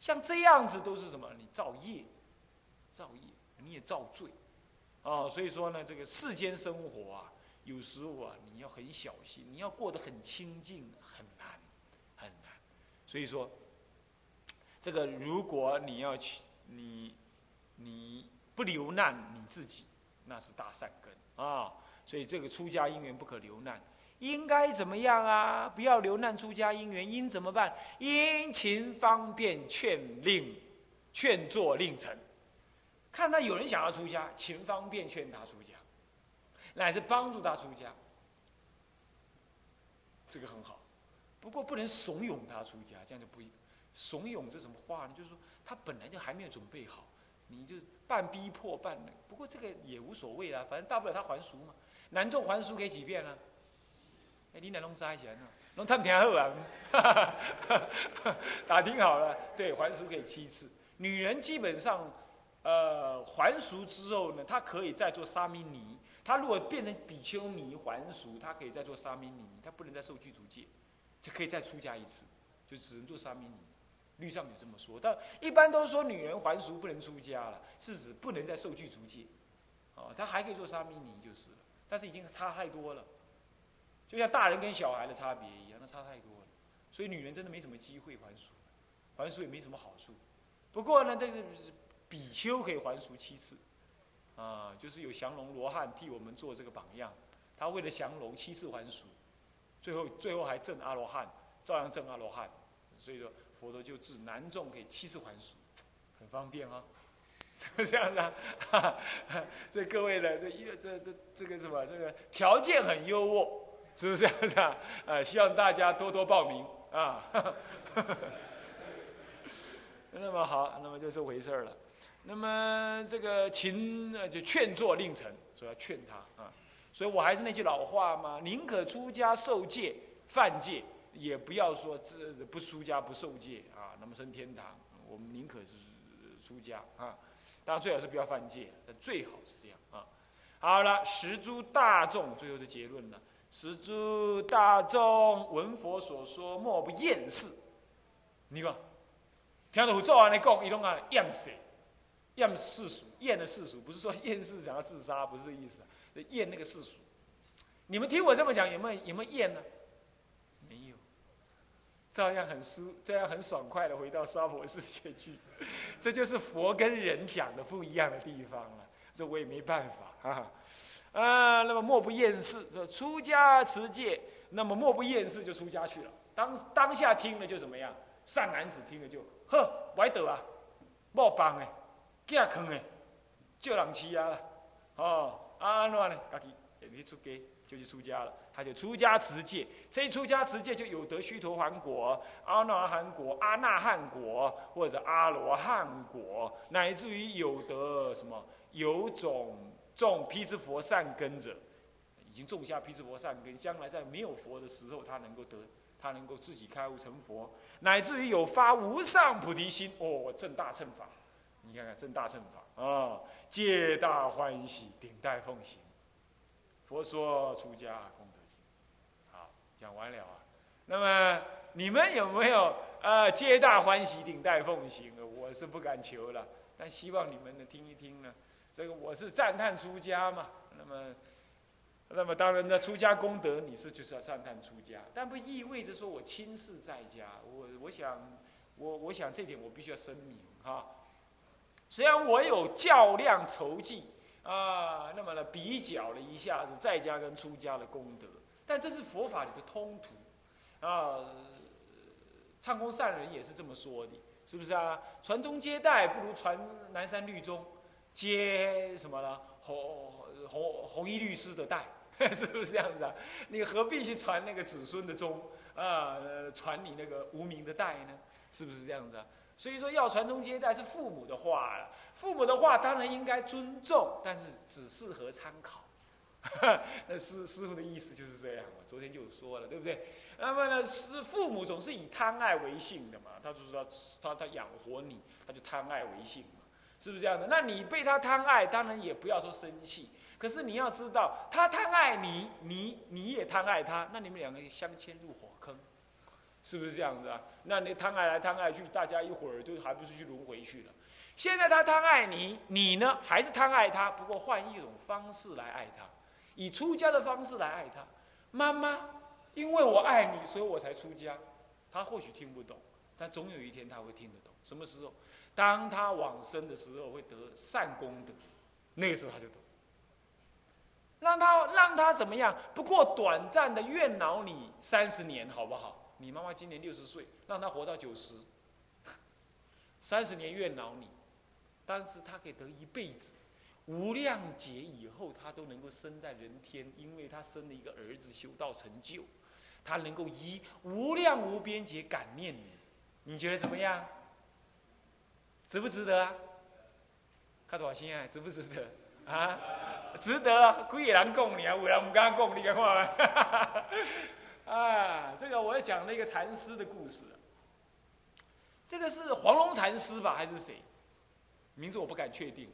像这样子都是什么？你造业，造业，你也造罪，啊，所以说呢，这个世间生活啊，有时候啊，你要很小心，你要过得很清净，很难，很难。所以说，这个如果你要去，你你不留难你自己，那是大善根啊。所以这个出家因缘不可留难。应该怎么样啊？不要留难出家因缘，应怎么办？殷勤方便劝令，劝作令成。看他有人想要出家，勤方便劝他出家，乃至帮助他出家，这个很好。不过不能怂恿他出家，这样就不一怂恿是什么话呢？就是说他本来就还没有准备好，你就半逼迫半。不过这个也无所谓啦，反正大不了他还俗嘛。男众还俗可以几遍呢？哎，你俩弄在一起呢？弄他们挺好啊！打听好了，对，还俗可以七次。女人基本上，呃，还俗之后呢，她可以再做沙弥尼。她如果变成比丘尼还俗，她可以再做沙弥尼，她不能再受具足戒，就可以再出家一次，就只能做沙弥尼。律上有这么说，但一般都说女人还俗不能出家了，是指不能再受具足戒。哦，她还可以做沙弥尼就是了，但是已经差太多了。就像大人跟小孩的差别一样，那差太多了。所以女人真的没什么机会还俗，还俗也没什么好处。不过呢，这个比丘可以还俗七次，啊，就是有降龙罗汉替我们做这个榜样。他为了降龙七次还俗，最后最后还证阿罗汉，照样证阿罗汉。所以说佛陀就治男众可以七次还俗，很方便啊，是不是这样子啊？所以各位呢，这一个这这这个什么，这个条件很优渥。是不是这样子啊？呃，希望大家多多报名啊。那么好，那么就这回事儿了。那么这个勤就劝作令成，所以要劝他啊。所以我还是那句老话嘛，宁可出家受戒犯戒，也不要说这不出家不受戒啊，那么升天堂。我们宁可是出家啊，当然最好是不要犯戒，但最好是这样啊。好了，十诸大众最后的结论了。十诸大众闻佛所说，莫不厌世。你看，听到佛祖安尼讲，伊拢啊厌世，厌世俗，厌的世俗，不是说厌世想要自杀，不是这意思，厌那个世俗。你们听我这么讲，有没有有没有厌呢？没有，照样很舒，这样很爽快的回到娑婆世界去。这就是佛跟人讲的不一样的地方了。这我也没办法，哈呃。那么莫不厌世，说出家持戒，那么莫不厌世就出家去了。当当下听了就怎么样？善男子听了就呵，歪倒啊，莫帮哎，架坑哎，救人欺压了，哦，啊那呢，家己也没出家，就去出家了。他就出家持戒，所以出家持戒就有得须陀洹果、阿那含果、阿那汉果或者阿罗汉果，乃至于有得什么有种。种毗支佛善根者，已经种下毗支佛善根，将来在没有佛的时候，他能够得，他能够自己开悟成佛，乃至于有发无上菩提心，哦，正大乘法，你看看正大乘法啊，皆大欢喜，顶戴奉行。佛说出家功德经，好，讲完了啊。那么你们有没有啊？皆大欢喜，顶戴奉行？我是不敢求了，但希望你们能听一听呢。这个我是赞叹出家嘛，那么，那么当然呢出家功德，你是就是要赞叹出家，但不意味着说我轻视在家。我我想，我我想这点我必须要声明哈。虽然我有较量筹计啊，那么呢比较了一下子在家跟出家的功德，但这是佛法里的通途啊。唱功善人也是这么说的，是不是啊？传宗接代不如传南山律宗。接什么呢？红红红衣律师的代，是不是这样子啊？你何必去传那个子孙的宗啊？传你那个无名的代呢？是不是这样子啊？所以说要传宗接代是父母的话了，父母的话当然应该尊重，但是只适合参考。那师师傅的意思就是这样我。昨天就说了，对不对？那么呢，是父母总是以贪爱为性的嘛，他就是说他他养活你，他就贪爱为性。是不是这样的？那你被他贪爱，当然也不要说生气。可是你要知道，他贪爱你，你你也贪爱他，那你们两个相牵入火坑，是不是这样子啊？那你贪爱来贪爱去，大家一会儿就还不是去轮回去了？现在他贪爱你，你呢还是贪爱他，不过换一种方式来爱他，以出家的方式来爱他。妈妈，因为我爱你，所以我才出家。他或许听不懂，但总有一天他会听得懂。什么时候？当他往生的时候，会得善功德，那个时候他就懂。让他让他怎么样？不过短暂的怨恼你三十年，好不好？你妈妈今年六十岁，让他活到九十，三十年怨恼你，但是他可以得一辈子，无量劫以后，他都能够生在人天，因为他生了一个儿子修道成就，他能够以无量无边劫感念你，你觉得怎么样？值不值得啊？看多少心啊？值不值得啊？值得啊！鬼也难供你啊，有人不敢供你，看看。啊，这个我要讲那个禅师的故事。这个是黄龙禅师吧，还是谁？名字我不敢确定。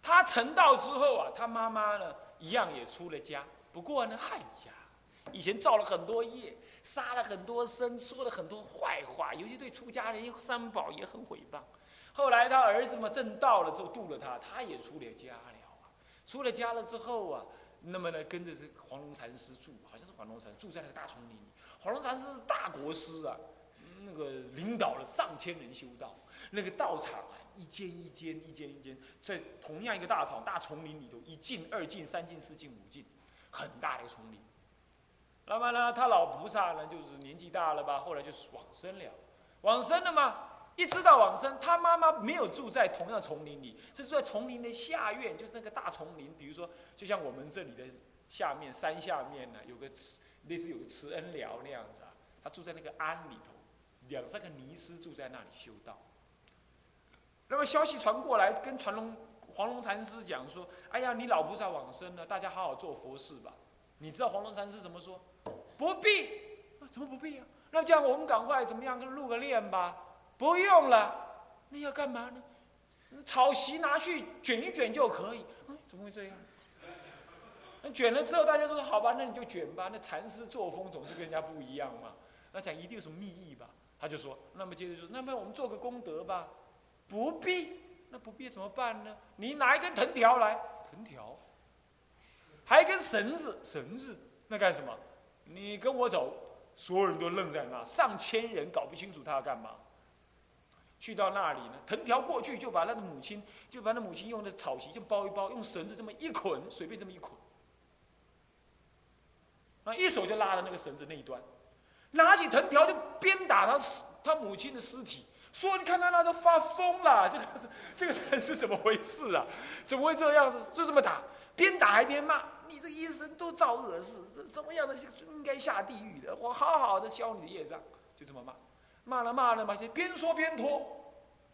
他成道之后啊，他妈妈呢一样也出了家。不过呢，哎呀，以前造了很多业，杀了很多生，说了很多坏话，尤其对出家人三宝也很诽谤。后来他儿子嘛正道了之后渡了他，他也出了家了啊。出了家了之后啊。那么呢，跟着这黄龙禅师住，好像是黄龙禅住在那个大丛林里。黄龙禅师是大国师啊，那个领导了上千人修道。那个道场啊，一间一间，一间一间，在同样一个大草大丛林里头，一进、二进、三进、四进、五进，很大的一个丛林。那么呢，他老菩萨呢，就是年纪大了吧，后来就往生了，往生了嘛。一知道往生，他妈妈没有住在同样丛林里，是住在丛林的下院，就是那个大丛林。比如说，就像我们这里的下面山下面呢，有个慈，类似有个慈恩寮那样子啊。他住在那个庵里头，两三个尼师住在那里修道。那么消息传过来，跟传龙黄龙禅师讲说：“哎呀，你老菩萨往生了，大家好好做佛事吧。”你知道黄龙禅师怎么说？不必，怎么不必啊？那这样我们赶快怎么样，跟入个殓吧。不用了，那要干嘛呢？草席拿去卷一卷就可以。嗯，怎么会这样？那卷了之后，大家都说好吧，那你就卷吧。那禅师作风总是跟人家不一样嘛。那讲一定有什么秘意吧？他就说，那么接着就说，那么我们做个功德吧。不必，那不必怎么办呢？你拿一根藤条来，藤条，还一根绳子，绳子，那干什么？你跟我走，所有人都愣在那，上千人搞不清楚他要干嘛。去到那里呢，藤条过去就把那个母亲，就把那母亲用的草席就包一包，用绳子这么一捆，随便这么一捆，啊，一手就拉着那个绳子那一端，拿起藤条就鞭打他他母亲的尸体，说：“你看他那都发疯了，这个这个人是怎么回事啊？怎么会这样子？就这么打，边打还边骂，你这一生都造恶事，怎么样的应该下地狱的？我好好的消你的业障，就这么骂。”骂了骂了嘛，就边说边拖，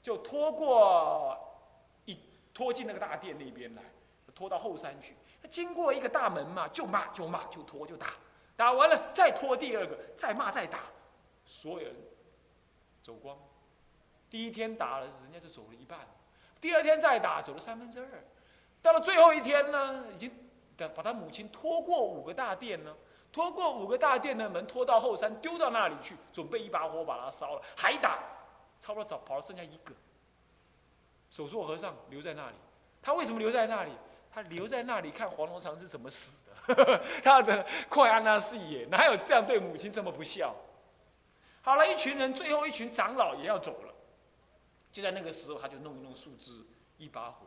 就拖过一拖进那个大殿那边来，拖到后山去。他经过一个大门嘛，就骂就骂就拖就打，打完了再拖第二个，再骂再打，所有人走光。第一天打了，人家就走了一半；第二天再打，走了三分之二。到了最后一天呢，已经把他母亲拖过五个大殿呢。拖过五个大殿的门，拖到后山，丢到那里去，准备一把火把它烧了，还打，差不多早跑了，剩下一个。手座和尚留在那里，他为什么留在那里？他留在那里看黄龙禅是怎么死的。他的快安那视野，哪有这样对母亲这么不孝？好了，一群人，最后一群长老也要走了，就在那个时候，他就弄一弄树枝，一把火，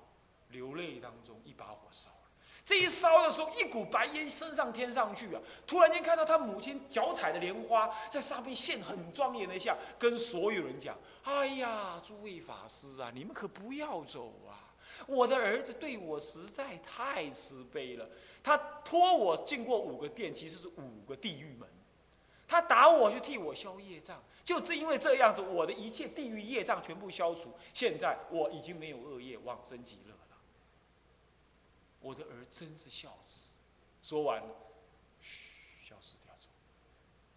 流泪当中，一把火烧。这一烧的时候，一股白烟升上天上去啊！突然间看到他母亲脚踩的莲花在上面现很庄严的像，跟所有人讲：“哎呀，诸位法师啊，你们可不要走啊！我的儿子对我实在太慈悲了，他托我进过五个殿，其实是五个地狱门，他打我就替我消业障，就正因为这样子，我的一切地狱业障全部消除，现在我已经没有恶业，往生极乐。”真是孝子，说完了，嘘，消失掉。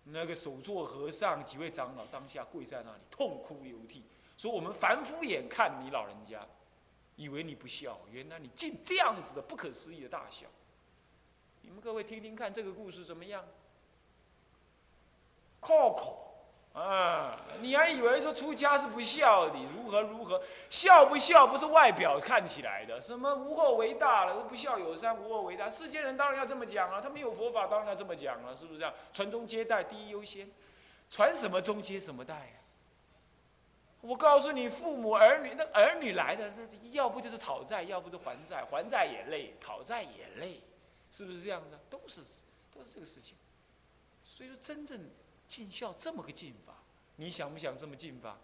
那个首座和尚几位长老当下跪在那里痛哭流涕，说：“我们凡夫眼看你老人家，以为你不孝，原来你竟这样子的不可思议的大孝。”你们各位听听看这个故事怎么样？靠口，啊，你还以为说出家是不孝的？如何如何？孝不孝不是外表看起来的，什么无后为大了，不孝有三，无后为大。世间人当然要这么讲啊，他没有佛法，当然要这么讲了，是不是这样？传宗接代第一优先，传什么宗接什么代呀？我告诉你，父母儿女那儿女来的，这要不就是讨债，要不就还债，还债也累，讨债也累，是不是这样子？都是都是这个事情。所以说，真正。尽孝这么个尽法，你想不想这么尽法？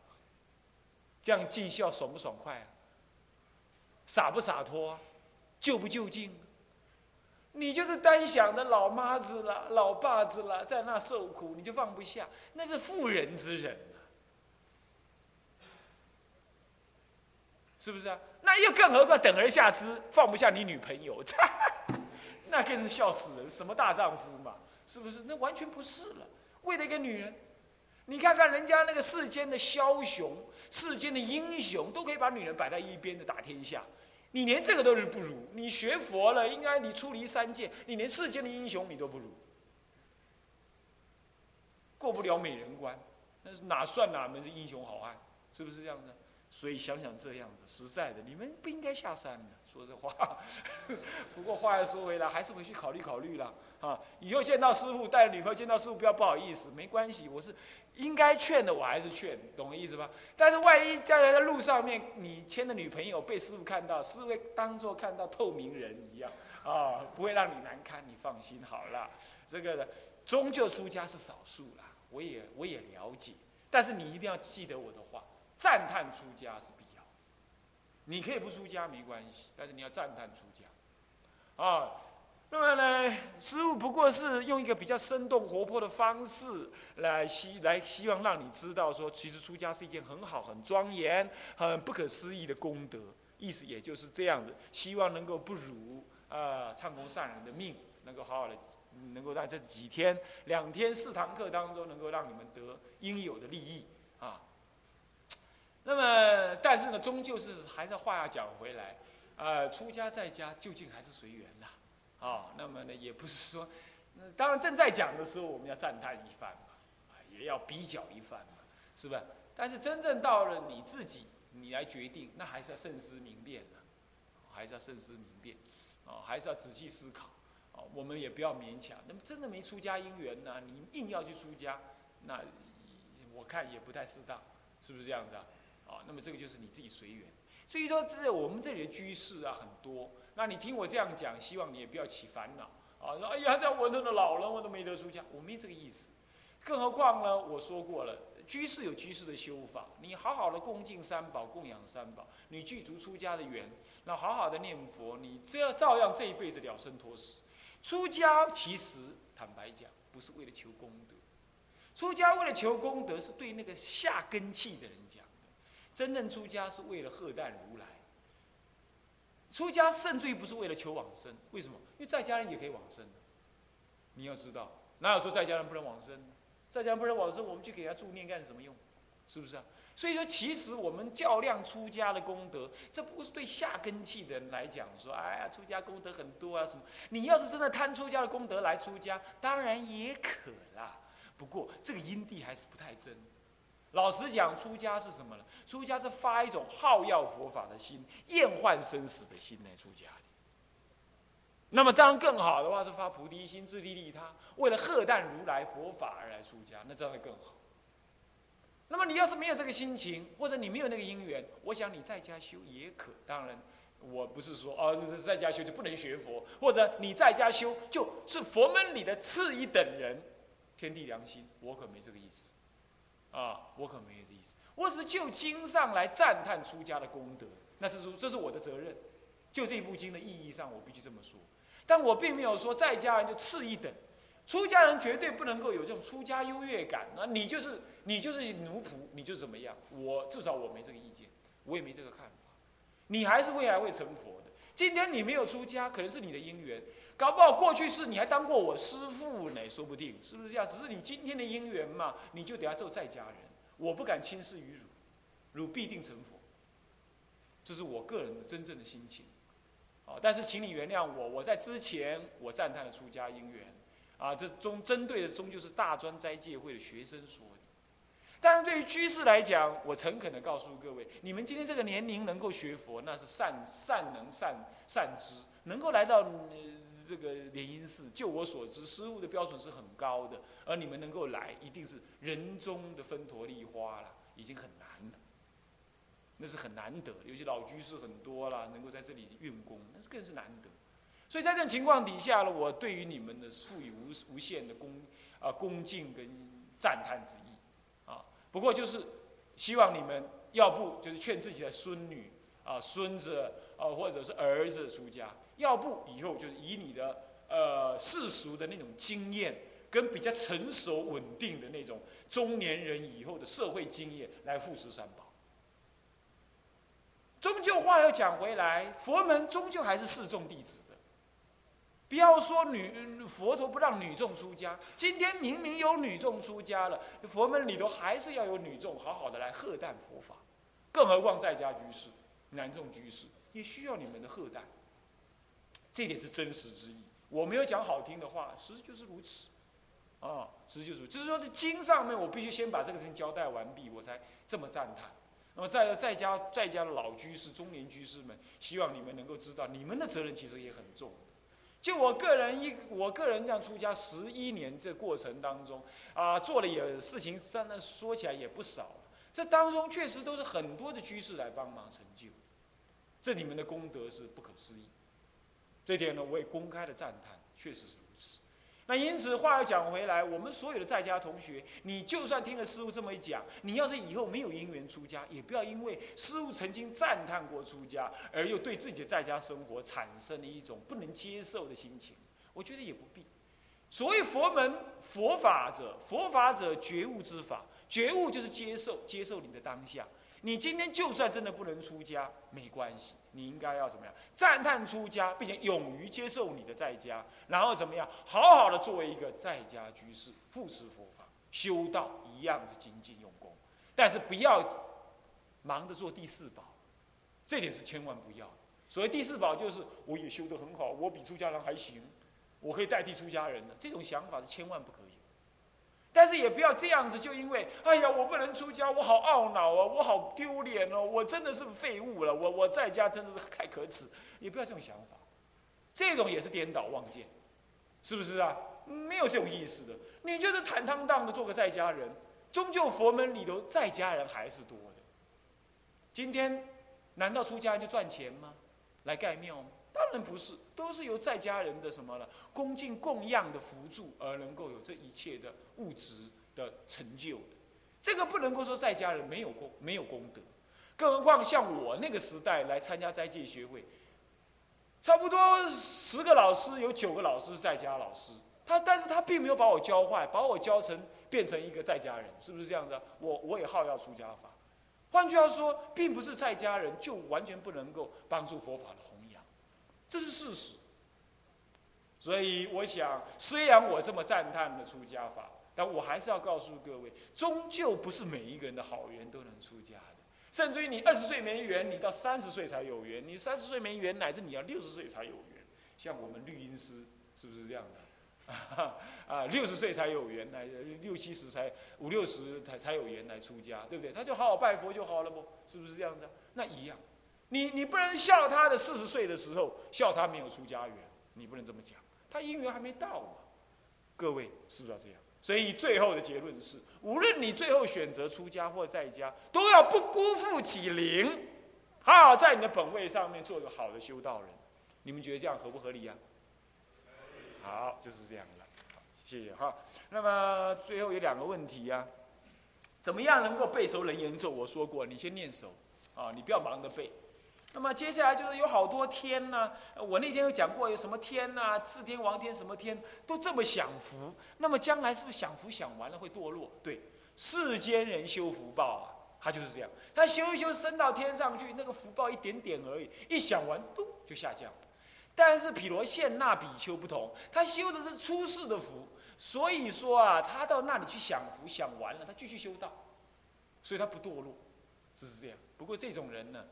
这样尽孝爽不爽快啊？洒不洒脱啊？就不就近？你就是单想着老妈子了、老爸子了，在那受苦，你就放不下，那是妇人之仁啊，是不是啊？那又更何况等而下之，放不下你女朋友，那更是笑死人！什么大丈夫嘛？是不是？那完全不是了。为了一个女人，你看看人家那个世间的枭雄、世间的英雄，都可以把女人摆在一边的打天下，你连这个都是不如。你学佛了，应该你出离三界，你连世间的英雄你都不如，过不了美人关，那哪算哪门子英雄好汉？是不是这样子？所以想想这样子，实在的，你们不应该下山的。说这话，不过话又说回来，还是回去考虑考虑了啊！以后见到师傅，带着女朋友见到师傅，不要不好意思，没关系，我是应该劝的，我还是劝，懂我意思吧？但是万一将来在路上面，你牵的女朋友被师傅看到，师傅当做看到透明人一样啊，不会让你难堪，你放心好了。这个终究出家是少数啦，我也我也了解，但是你一定要记得我的话，赞叹出家是。你可以不出家没关系，但是你要赞叹出家，啊，那么呢，师傅不过是用一个比较生动活泼的方式来希来希望让你知道说，其实出家是一件很好、很庄严、很不可思议的功德，意思也就是这样子，希望能够不辱啊唱功善人的命，能够好好的，能够在这几天两天四堂课当中，能够让你们得应有的利益。是呢，终究是还是话要讲回来，呃，出家在家究竟还是随缘呐，啊，那么呢，也不是说，当然正在讲的时候，我们要赞叹一番嘛，也要比较一番嘛，是吧？但是真正到了你自己，你来决定，那还是要慎思明辨的，还是要慎思明辨，啊，还是要仔细思考，啊，我们也不要勉强。那么真的没出家因缘呢，你硬要去出家，那我看也不太适当，是不是这样子啊？啊，那么这个就是你自己随缘。所以说，这我们这里的居士啊很多。那你听我这样讲，希望你也不要起烦恼啊。说哎呀，这我这的老人，我都没得出家，我没这个意思。更何况呢，我说过了，居士有居士的修法，你好好的恭敬三宝，供养三宝，你具足出家的缘，那好好的念佛，你这样照样这一辈子了生脱死。出家其实坦白讲，不是为了求功德，出家为了求功德，是对那个下根器的人讲。真正出家是为了贺诞如来。出家甚至于不是为了求往生，为什么？因为在家人也可以往生。你要知道，哪有说在家人不能往生？在家人不能往生，我们去给他助念干什么用？是不是啊？所以说，其实我们较量出家的功德，这不是对下根器的人来讲说，哎呀，出家功德很多啊什么？你要是真的贪出家的功德来出家，当然也可啦。不过这个因地还是不太真。老实讲，出家是什么呢？出家是发一种好要佛法的心、厌患生死的心来出家的。那么当然更好的话是发菩提心、自利利他，为了贺诞如来佛法而来出家，那这样会更好。那么你要是没有这个心情，或者你没有那个因缘，我想你在家修也可。当然，我不是说哦，在家修就不能学佛，或者你在家修就是佛门里的次一等人，天地良心，我可没这个意思。啊，我可没有这意思，我只是就经上来赞叹出家的功德，那是说这是我的责任。就这部经的意义上，我必须这么说。但我并没有说在家人就次一等，出家人绝对不能够有这种出家优越感。那你就是你就是奴仆，你就怎么样？我至少我没这个意见，我也没这个看法。你还是未来会成佛的。今天你没有出家，可能是你的因缘。搞不好过去是你还当过我师父呢，说不定是不是这样？只是你今天的因缘嘛，你就得要做在家人。我不敢轻视于汝，汝必定成佛。这是我个人的真正的心情。啊，但是请你原谅我，我在之前我赞叹了出家因缘，啊，这终针对的终究是大专斋戒会的学生说的。但是对于居士来讲，我诚恳的告诉各位，你们今天这个年龄能够学佛，那是善善能善善知，能够来到这个莲因寺。就我所知，师傅的标准是很高的，而你们能够来，一定是人中的分陀利花了，已经很难了。那是很难得，尤其老居士很多了，能够在这里运功，那是更是难得。所以在这种情况底下呢，我对于你们的赋予无无限的恭啊恭敬跟赞叹之意啊。不过就是希望你们要不就是劝自己的孙女啊、孙子啊，或者是儿子出家；要不以后就是以你的呃世俗的那种经验，跟比较成熟稳定的那种中年人以后的社会经验来护持三宝。终究话又讲回来，佛门终究还是示众弟子的。不要说女佛陀不让女众出家，今天明明有女众出家了，佛门里头还是要有女众好好的来喝淡佛法，更何况在家居士、男众居士也需要你们的喝淡，这点是真实之意。我没有讲好听的话，实就是如此，啊，实际就是，就是说在经上面，我必须先把这个事情交代完毕，我才这么赞叹。那么在在家在家的老居士、中年居士们，希望你们能够知道，你们的责任其实也很重。就我个人一，我个人这样出家十一年这过程当中，啊，做了也事情，真的说起来也不少。这当中确实都是很多的居士来帮忙成就，这你们的功德是不可思议。这点呢，我也公开的赞叹，确实是如此。那因此话要讲回来，我们所有的在家同学，你就算听了师傅这么一讲，你要是以后没有因缘出家，也不要因为师傅曾经赞叹过出家，而又对自己的在家生活产生了一种不能接受的心情。我觉得也不必。所谓佛门佛法者，佛法者觉悟之法，觉悟就是接受，接受你的当下。你今天就算真的不能出家，没关系，你应该要怎么样？赞叹出家，并且勇于接受你的在家，然后怎么样？好好的作为一个在家居士，护持佛法，修道一样是精进用功，但是不要忙着做第四宝，这点是千万不要。所谓第四宝，就是我也修得很好，我比出家人还行，我可以代替出家人的这种想法是千万不可以。但是也不要这样子，就因为哎呀，我不能出家，我好懊恼啊，我好丢脸哦，我真的是废物了，我我在家真的是太可耻。也不要这种想法，这种也是颠倒妄见，是不是啊？没有这种意思的，你就是坦荡荡的做个在家人，终究佛门里头在家人还是多的。今天难道出家人就赚钱吗？来盖庙吗？当然不是，都是由在家人的什么了恭敬供养的辅助而能够有这一切的物质的成就的。这个不能够说在家人没有功没有功德，更何况像我那个时代来参加斋戒学会，差不多十个老师有九个老师是在家老师，他但是他并没有把我教坏，把我教成变成一个在家人，是不是这样的？我我也好要出家法，换句话说，并不是在家人就完全不能够帮助佛法的。这是事实，所以我想，虽然我这么赞叹的出家法，但我还是要告诉各位，终究不是每一个人的好缘都能出家的。甚至于你二十岁没缘，你到三十岁才有缘；你三十岁没缘，乃至你要六十岁才有缘。像我们绿音师是不是这样的？啊，六十岁才有缘，来六七十才五六十才才有缘来出家，对不对？他就好好拜佛就好了不？是不是这样的？那一样。你你不能笑他的四十岁的时候笑他没有出家缘，你不能这么讲，他姻缘还没到嘛。各位是不是要这样？所以最后的结论是，无论你最后选择出家或在家，都要不辜负己灵，好好在你的本位上面做个好的修道人。你们觉得这样合不合理呀？好，就是这样了。谢谢哈。那么最后有两个问题呀，怎么样能够背熟人言咒？我说过，你先念熟啊，你不要忙着背。那么接下来就是有好多天呢，我那天有讲过有什么天呐，四天王天什么天都这么享福，那么将来是不是享福享完了会堕落？对，世间人修福报啊，他就是这样，他修一修升到天上去，那个福报一点点而已，一享完嘟就下降。但是毗罗现那比丘不同，他修的是出世的福，所以说啊，他到那里去享福，享完了他继续修道，所以他不堕落，就是这样。不过这种人呢。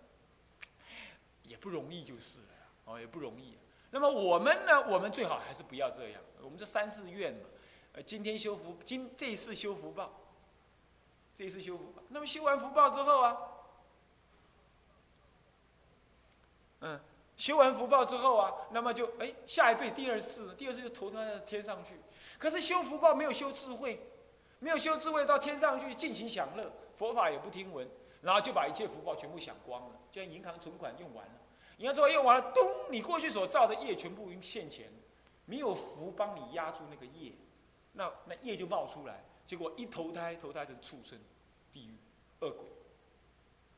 也不容易就是了，哦，也不容易。那么我们呢？我们最好还是不要这样。我们这三世愿嘛，呃，今天修福，今这一次修福报，这一次修福报。那么修完福报之后啊，嗯，修完福报之后啊，那么就哎，下一辈第二次，第二次就投胎到天上去。可是修福报没有修智慧，没有修智慧到天上去尽情享乐，佛法也不听闻，然后就把一切福报全部享光了，就像银行存款用完了。银行存款用完了，咚，你过去所造的业全部现钱，没有福帮你压住那个业，那那业就冒出来。结果一投胎，投胎成畜生、地狱、恶鬼，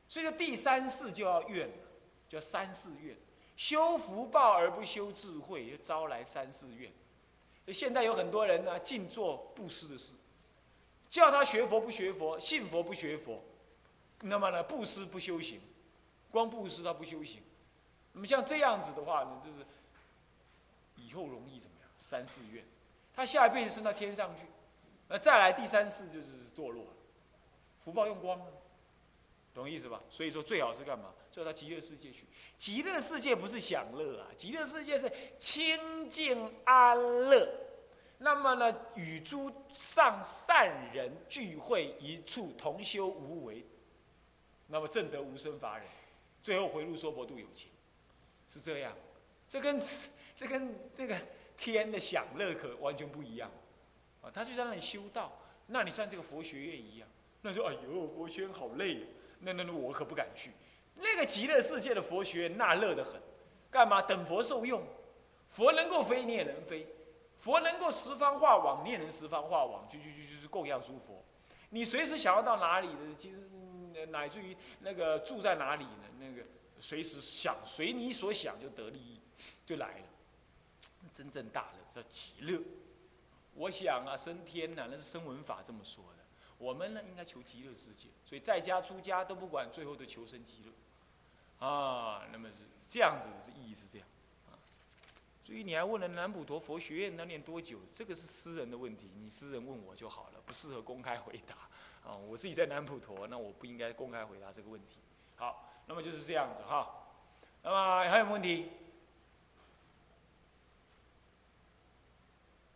所以说第三世就要怨了，叫三世怨，修福报而不修智慧，就招来三世怨。所以现在有很多人呢，尽做布施的事，叫他学佛不学佛，信佛不学佛，那么呢，布施不修行，光布施他不修行，那么像这样子的话呢，就是以后容易怎么样？三世怨，他下一辈子升到天上去。那再来第三世就是堕落了，福报用光了，懂意思吧？所以说最好是干嘛？最好到极乐世界去。极乐世界不是享乐啊，极乐世界是清净安乐。那么呢，与诸上善人聚会一处，同修无为，那么正得无生法忍，最后回入娑婆度有情，是这样。这跟这跟这个天的享乐可完全不一样。啊，他就在那里修道，那你算这个佛学院一样。那就哎呦，佛学院好累，那那那我可不敢去。那个极乐世界的佛学院那乐得很，干嘛？等佛受用，佛能够飞你也能飞，佛能够十方化网你也能十方化网，就就就就是供养诸佛。你随时想要到哪里的，就乃至于那个住在哪里呢？那个随时想随你所想就得利益，就来了。真正大乐叫极乐。我想啊，升天呐，那是声闻法这么说的。我们呢，应该求极乐世界，所以在家出家都不管，最后都求生极乐。啊，那么是这样子的，是意义是这样。啊，所以你还问了南普陀佛学院那念多久？这个是私人的问题，你私人问我就好了，不适合公开回答。啊，我自己在南普陀，那我不应该公开回答这个问题。好，那么就是这样子哈。那么还有问题？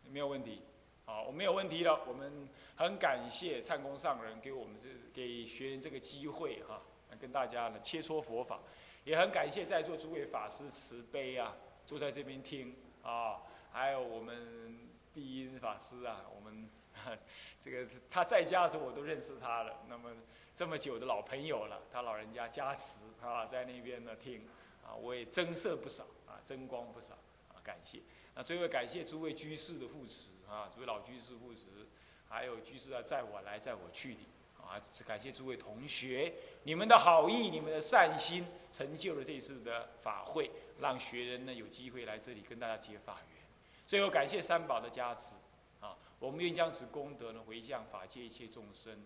没有问题。好，我没有问题了。我们很感谢灿公上人给我们这给学员这个机会哈，跟大家呢切磋佛法，也很感谢在座诸位法师慈悲啊，坐在这边听啊，还有我们第一法师啊，我们 这个他在家的时候我都认识他了，那么这么久的老朋友了，他老人家加持啊，在那边呢听啊，我也增色不少啊，增光不少啊，感谢。那最后感谢诸位居士的护持啊，诸位老居士护持，还有居士啊载我来载我去的啊，感谢诸位同学，你们的好意，你们的善心，成就了这次的法会，让学人呢有机会来这里跟大家结法缘。最后感谢三宝的加持，我们愿将此功德呢回向法界一切众生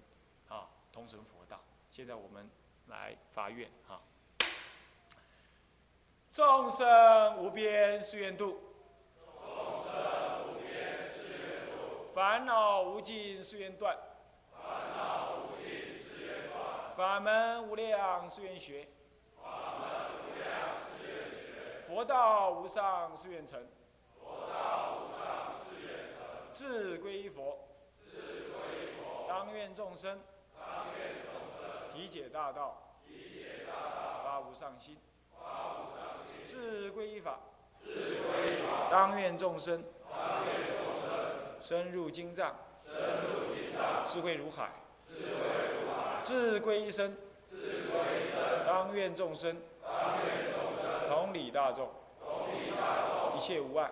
啊，同成佛道。现在我们来发愿啊，众生无边誓愿度。众生烦恼无尽誓愿断，烦恼无尽誓愿断。法门无量誓愿学，法门无量誓愿学。佛道无上誓愿成，成。志归佛，志归佛。当愿众生，当愿众生。体解大道，体解大道。发无上心，发无上心。志归法，志归法。当愿众生，当愿众生。深入经藏，深入经藏，智慧如海，智慧如海，智归一生，智归一生，当愿众生，当愿众生，同理大众，同理大众，一切无碍，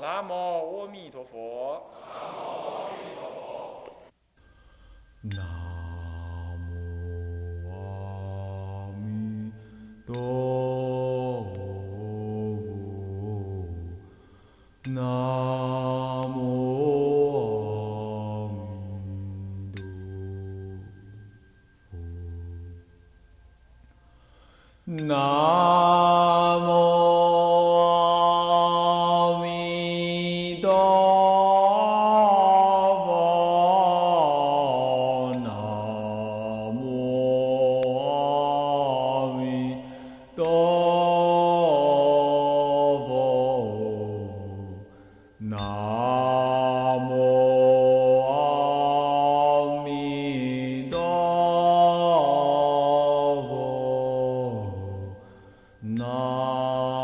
南无阿弥陀佛。南无阿弥陀佛。No.